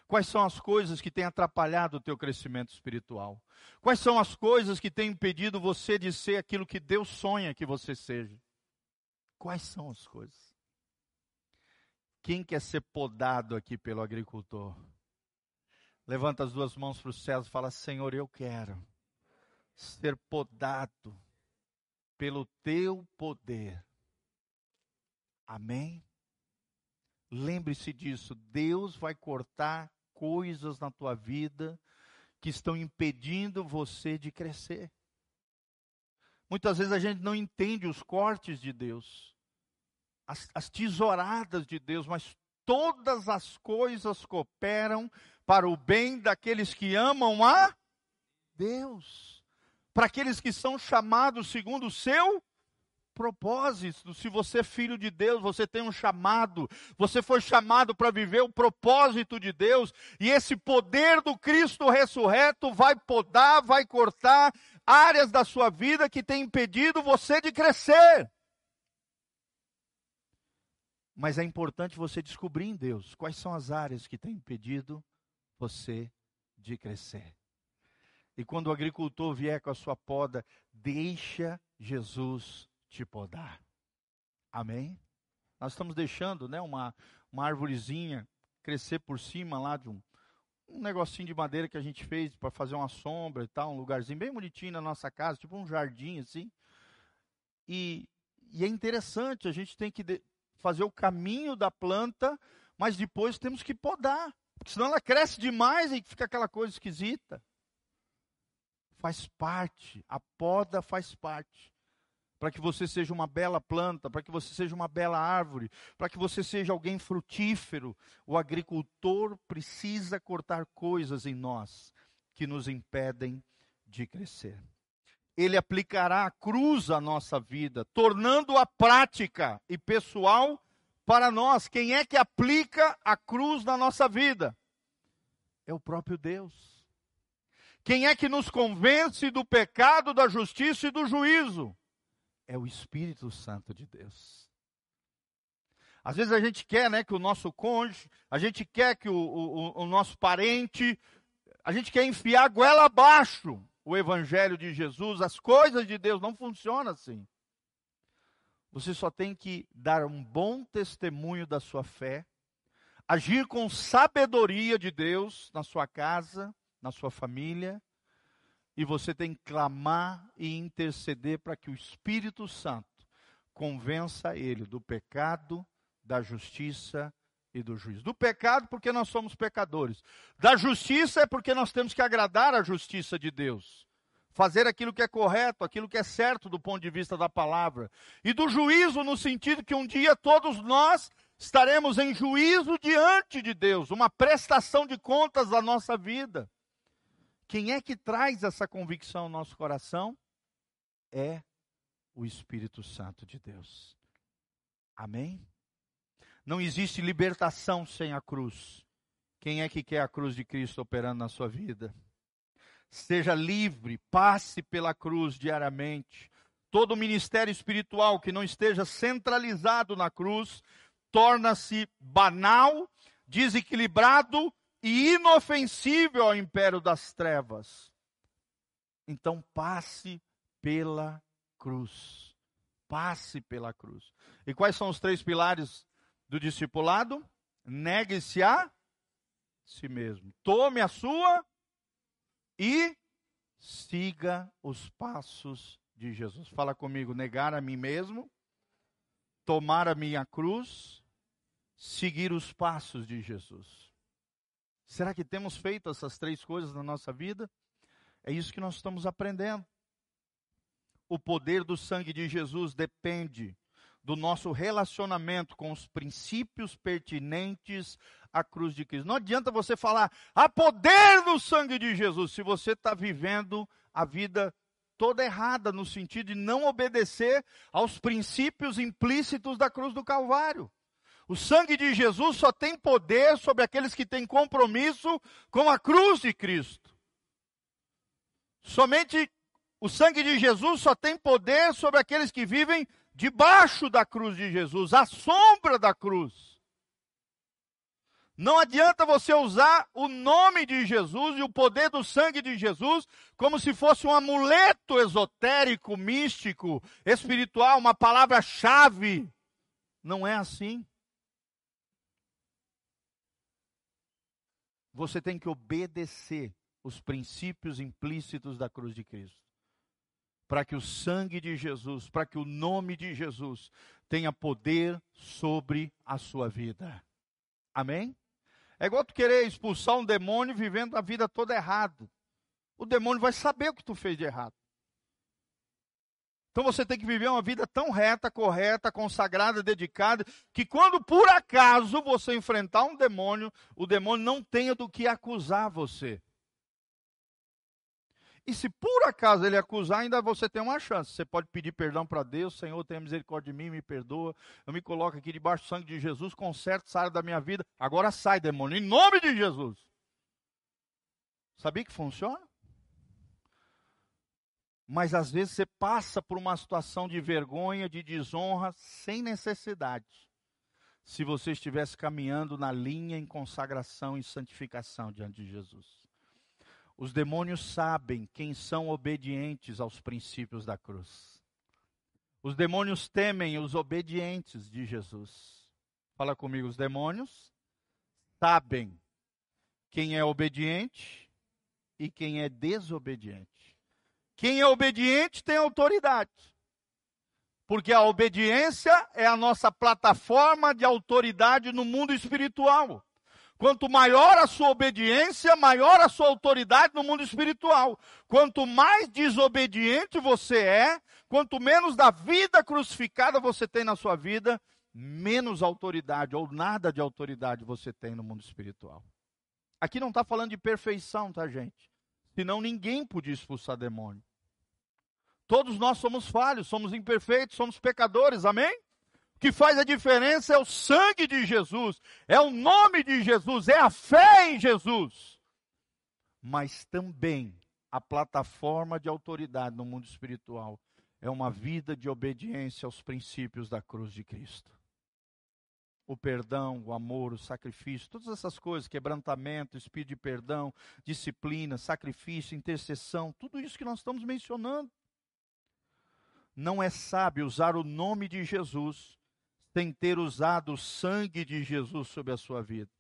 Quais são as coisas que têm atrapalhado o teu crescimento espiritual? Quais são as coisas que têm impedido você de ser aquilo que Deus sonha que você seja? Quais são as coisas? Quem quer ser podado aqui pelo agricultor? Levanta as duas mãos para os céus e fala: Senhor, eu quero ser podado pelo teu poder. Amém? Lembre-se disso. Deus vai cortar coisas na tua vida que estão impedindo você de crescer. Muitas vezes a gente não entende os cortes de Deus as, as tesouradas de Deus, mas todas as coisas cooperam para o bem daqueles que amam a Deus, para aqueles que são chamados segundo o seu propósito. Se você é filho de Deus, você tem um chamado, você foi chamado para viver o propósito de Deus, e esse poder do Cristo ressurreto vai podar, vai cortar áreas da sua vida que tem impedido você de crescer. Mas é importante você descobrir em Deus quais são as áreas que têm impedido você de crescer. E quando o agricultor vier com a sua poda, deixa Jesus te podar. Amém? Nós estamos deixando né, uma, uma árvorezinha crescer por cima lá de um, um negocinho de madeira que a gente fez para fazer uma sombra e tal, um lugarzinho bem bonitinho na nossa casa, tipo um jardim assim. E, e é interessante, a gente tem que de, fazer o caminho da planta, mas depois temos que podar, porque senão ela cresce demais e fica aquela coisa esquisita. Faz parte, a poda faz parte para que você seja uma bela planta, para que você seja uma bela árvore, para que você seja alguém frutífero. O agricultor precisa cortar coisas em nós que nos impedem de crescer. Ele aplicará a cruz à nossa vida, tornando-a prática e pessoal para nós. Quem é que aplica a cruz na nossa vida? É o próprio Deus. Quem é que nos convence do pecado, da justiça e do juízo? é o Espírito Santo de Deus. Às vezes a gente quer né, que o nosso cônjuge, a gente quer que o, o, o nosso parente, a gente quer enfiar a goela abaixo o Evangelho de Jesus, as coisas de Deus, não funciona assim. Você só tem que dar um bom testemunho da sua fé, agir com sabedoria de Deus na sua casa, na sua família, e você tem que clamar e interceder para que o Espírito Santo convença ele do pecado, da justiça e do juízo. Do pecado, porque nós somos pecadores. Da justiça, é porque nós temos que agradar a justiça de Deus. Fazer aquilo que é correto, aquilo que é certo do ponto de vista da palavra. E do juízo, no sentido que um dia todos nós estaremos em juízo diante de Deus, uma prestação de contas da nossa vida. Quem é que traz essa convicção ao nosso coração? É o Espírito Santo de Deus. Amém? Não existe libertação sem a cruz. Quem é que quer a cruz de Cristo operando na sua vida? Seja livre, passe pela cruz diariamente. Todo ministério espiritual que não esteja centralizado na cruz torna-se banal, desequilibrado e inofensível ao império das trevas. Então passe pela cruz. Passe pela cruz. E quais são os três pilares do discipulado? Negue-se a si mesmo. Tome a sua e siga os passos de Jesus. Fala comigo, negar a mim mesmo, tomar a minha cruz, seguir os passos de Jesus. Será que temos feito essas três coisas na nossa vida? É isso que nós estamos aprendendo. O poder do sangue de Jesus depende do nosso relacionamento com os princípios pertinentes à cruz de Cristo. Não adianta você falar, há poder no sangue de Jesus, se você está vivendo a vida toda errada, no sentido de não obedecer aos princípios implícitos da cruz do Calvário. O sangue de Jesus só tem poder sobre aqueles que têm compromisso com a cruz de Cristo. Somente o sangue de Jesus só tem poder sobre aqueles que vivem debaixo da cruz de Jesus, à sombra da cruz. Não adianta você usar o nome de Jesus e o poder do sangue de Jesus como se fosse um amuleto esotérico, místico, espiritual, uma palavra-chave. Não é assim. você tem que obedecer os princípios implícitos da cruz de Cristo. Para que o sangue de Jesus, para que o nome de Jesus tenha poder sobre a sua vida. Amém? É igual tu querer expulsar um demônio vivendo a vida toda errado. O demônio vai saber o que tu fez de errado. Então você tem que viver uma vida tão reta, correta, consagrada, dedicada, que quando por acaso você enfrentar um demônio, o demônio não tenha do que acusar você. E se por acaso ele acusar, ainda você tem uma chance. Você pode pedir perdão para Deus, Senhor, tenha misericórdia de mim, me perdoa. Eu me coloco aqui debaixo do sangue de Jesus, conserto essa área da minha vida. Agora sai, demônio, em nome de Jesus. Sabia que funciona? Mas às vezes você passa por uma situação de vergonha, de desonra, sem necessidade. Se você estivesse caminhando na linha em consagração e santificação diante de Jesus. Os demônios sabem quem são obedientes aos princípios da cruz. Os demônios temem os obedientes de Jesus. Fala comigo, os demônios sabem quem é obediente e quem é desobediente. Quem é obediente tem autoridade. Porque a obediência é a nossa plataforma de autoridade no mundo espiritual. Quanto maior a sua obediência, maior a sua autoridade no mundo espiritual. Quanto mais desobediente você é, quanto menos da vida crucificada você tem na sua vida, menos autoridade ou nada de autoridade você tem no mundo espiritual. Aqui não está falando de perfeição, tá, gente? Senão ninguém podia expulsar demônio. Todos nós somos falhos, somos imperfeitos, somos pecadores, amém? Que faz a diferença é o sangue de Jesus, é o nome de Jesus, é a fé em Jesus. Mas também a plataforma de autoridade no mundo espiritual é uma vida de obediência aos princípios da cruz de Cristo. O perdão, o amor, o sacrifício, todas essas coisas, quebrantamento, espírito de perdão, disciplina, sacrifício, intercessão, tudo isso que nós estamos mencionando. Não é sábio usar o nome de Jesus sem ter usado o sangue de Jesus sobre a sua vida.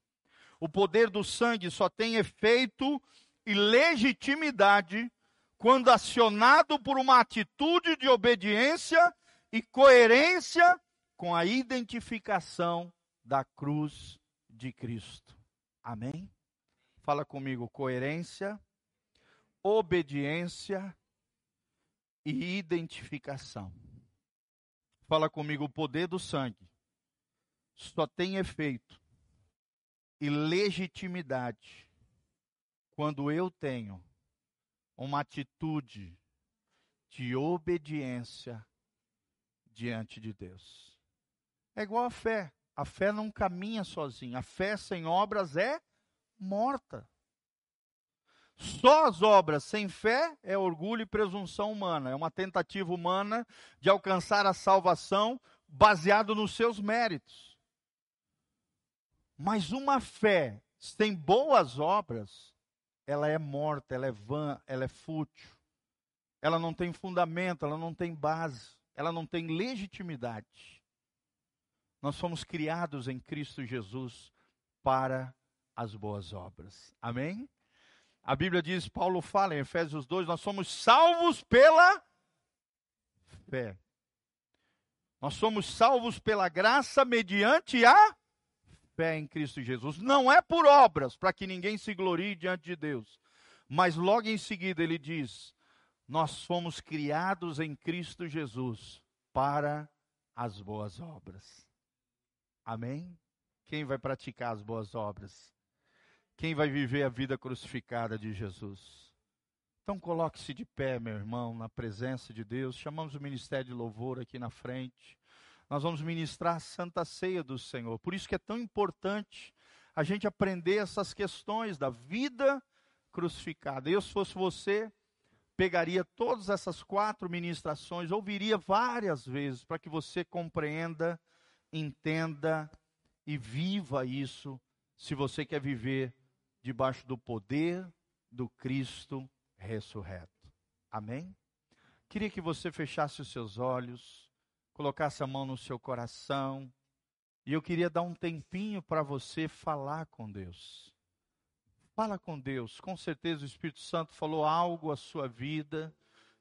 O poder do sangue só tem efeito e legitimidade quando acionado por uma atitude de obediência e coerência com a identificação da cruz de Cristo. Amém? Fala comigo, coerência, obediência e identificação. Fala comigo, o poder do sangue só tem efeito e legitimidade quando eu tenho uma atitude de obediência diante de Deus. É igual a fé. A fé não caminha sozinha. A fé sem obras é morta. Só as obras sem fé é orgulho e presunção humana, é uma tentativa humana de alcançar a salvação baseado nos seus méritos. Mas uma fé sem boas obras, ela é morta, ela é vã, ela é fútil. Ela não tem fundamento, ela não tem base, ela não tem legitimidade. Nós fomos criados em Cristo Jesus para as boas obras. Amém? A Bíblia diz, Paulo fala em Efésios 2, nós somos salvos pela fé. Nós somos salvos pela graça mediante a fé em Cristo Jesus. Não é por obras, para que ninguém se glorie diante de Deus. Mas logo em seguida ele diz: Nós fomos criados em Cristo Jesus para as boas obras. Amém? Quem vai praticar as boas obras? Quem vai viver a vida crucificada de Jesus? Então coloque-se de pé, meu irmão, na presença de Deus. Chamamos o ministério de louvor aqui na frente. Nós vamos ministrar a Santa Ceia do Senhor. Por isso que é tão importante a gente aprender essas questões da vida crucificada. Eu, se fosse você, pegaria todas essas quatro ministrações, ouviria várias vezes, para que você compreenda, entenda e viva isso, se você quer viver debaixo do poder do Cristo ressurreto. Amém? Queria que você fechasse os seus olhos, colocasse a mão no seu coração, e eu queria dar um tempinho para você falar com Deus. Fala com Deus, com certeza o Espírito Santo falou algo à sua vida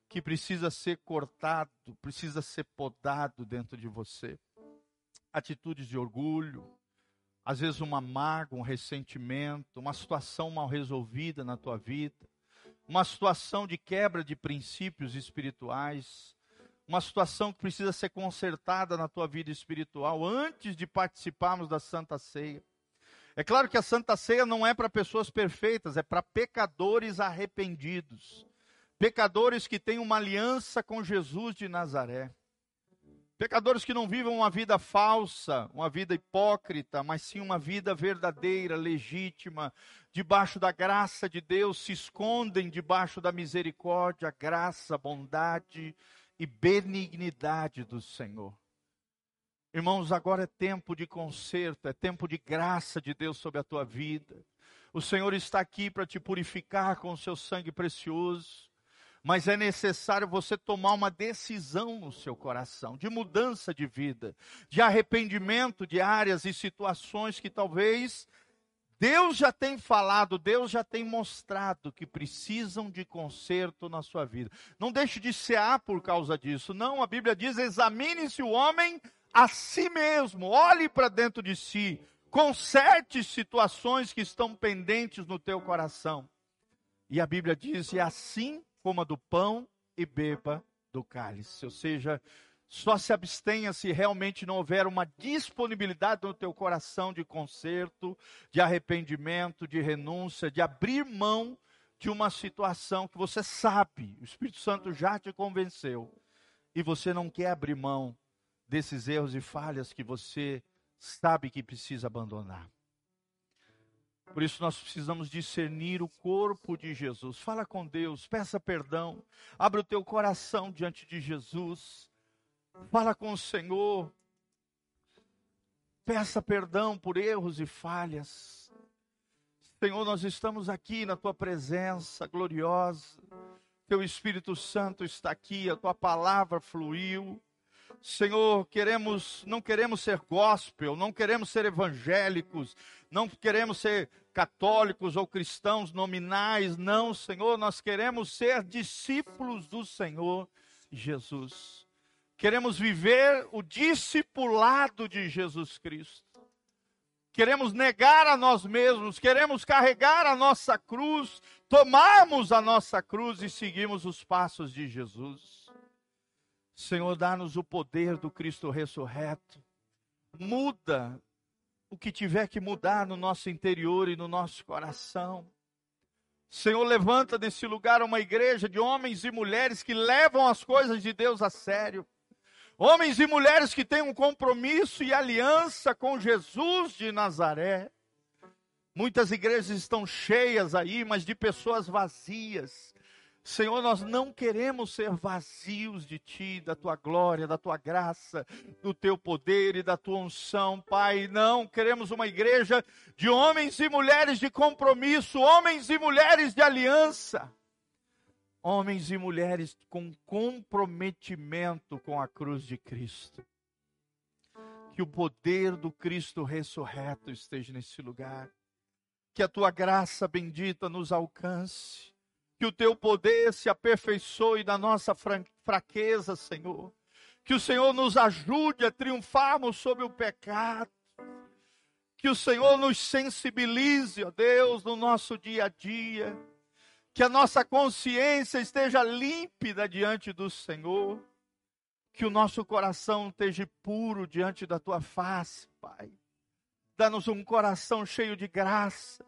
que precisa ser cortado, precisa ser podado dentro de você. Atitudes de orgulho, às vezes uma mágoa, um ressentimento, uma situação mal resolvida na tua vida, uma situação de quebra de princípios espirituais, uma situação que precisa ser consertada na tua vida espiritual antes de participarmos da Santa Ceia. É claro que a Santa Ceia não é para pessoas perfeitas, é para pecadores arrependidos. Pecadores que têm uma aliança com Jesus de Nazaré. Pecadores que não vivem uma vida falsa, uma vida hipócrita, mas sim uma vida verdadeira, legítima, debaixo da graça de Deus, se escondem debaixo da misericórdia, graça, bondade e benignidade do Senhor. Irmãos, agora é tempo de conserto, é tempo de graça de Deus sobre a tua vida. O Senhor está aqui para te purificar com o seu sangue precioso mas é necessário você tomar uma decisão no seu coração, de mudança de vida, de arrependimento de áreas e situações que talvez Deus já tem falado, Deus já tem mostrado que precisam de conserto na sua vida. Não deixe de cear por causa disso. Não, a Bíblia diz: examine-se o homem a si mesmo, olhe para dentro de si, conserte situações que estão pendentes no teu coração. E a Bíblia diz: e assim coma do pão e beba do cálice. Ou seja, só se abstenha se realmente não houver uma disponibilidade no teu coração de conserto, de arrependimento, de renúncia, de abrir mão de uma situação que você sabe, o Espírito Santo já te convenceu, e você não quer abrir mão desses erros e falhas que você sabe que precisa abandonar. Por isso nós precisamos discernir o corpo de Jesus. Fala com Deus, peça perdão, abre o teu coração diante de Jesus. Fala com o Senhor. Peça perdão por erros e falhas. Senhor, nós estamos aqui na tua presença gloriosa. Teu Espírito Santo está aqui, a tua palavra fluiu. Senhor, queremos, não queremos ser gospel, não queremos ser evangélicos, não queremos ser católicos ou cristãos nominais, não, Senhor, nós queremos ser discípulos do Senhor Jesus. Queremos viver o discipulado de Jesus Cristo. Queremos negar a nós mesmos, queremos carregar a nossa cruz, tomarmos a nossa cruz e seguirmos os passos de Jesus. Senhor, dá-nos o poder do Cristo ressurreto. Muda o que tiver que mudar no nosso interior e no nosso coração. Senhor, levanta desse lugar uma igreja de homens e mulheres que levam as coisas de Deus a sério. Homens e mulheres que têm um compromisso e aliança com Jesus de Nazaré. Muitas igrejas estão cheias aí, mas de pessoas vazias Senhor, nós não queremos ser vazios de Ti, da Tua glória, da Tua graça, do Teu poder e da Tua unção, Pai. Não, queremos uma igreja de homens e mulheres de compromisso, homens e mulheres de aliança, homens e mulheres com comprometimento com a cruz de Cristo. Que o poder do Cristo ressurreto esteja nesse lugar. Que a Tua graça bendita nos alcance que o teu poder se aperfeiçoe na nossa fraqueza, Senhor. Que o Senhor nos ajude a triunfarmos sobre o pecado. Que o Senhor nos sensibilize, ó Deus, no nosso dia a dia. Que a nossa consciência esteja límpida diante do Senhor. Que o nosso coração esteja puro diante da tua face, Pai. Dá-nos um coração cheio de graça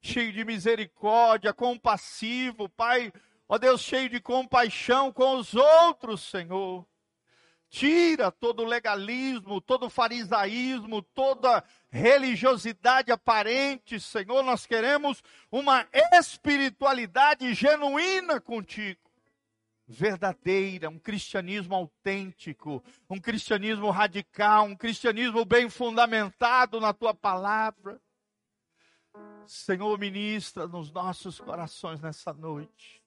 cheio de misericórdia, compassivo, Pai, ó Deus, cheio de compaixão com os outros, Senhor. Tira todo legalismo, todo farisaísmo, toda religiosidade aparente, Senhor. Nós queremos uma espiritualidade genuína contigo, verdadeira, um cristianismo autêntico, um cristianismo radical, um cristianismo bem fundamentado na tua palavra. Senhor, ministra nos nossos corações nessa noite.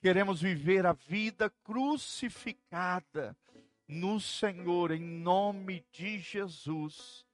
Queremos viver a vida crucificada no Senhor, em nome de Jesus.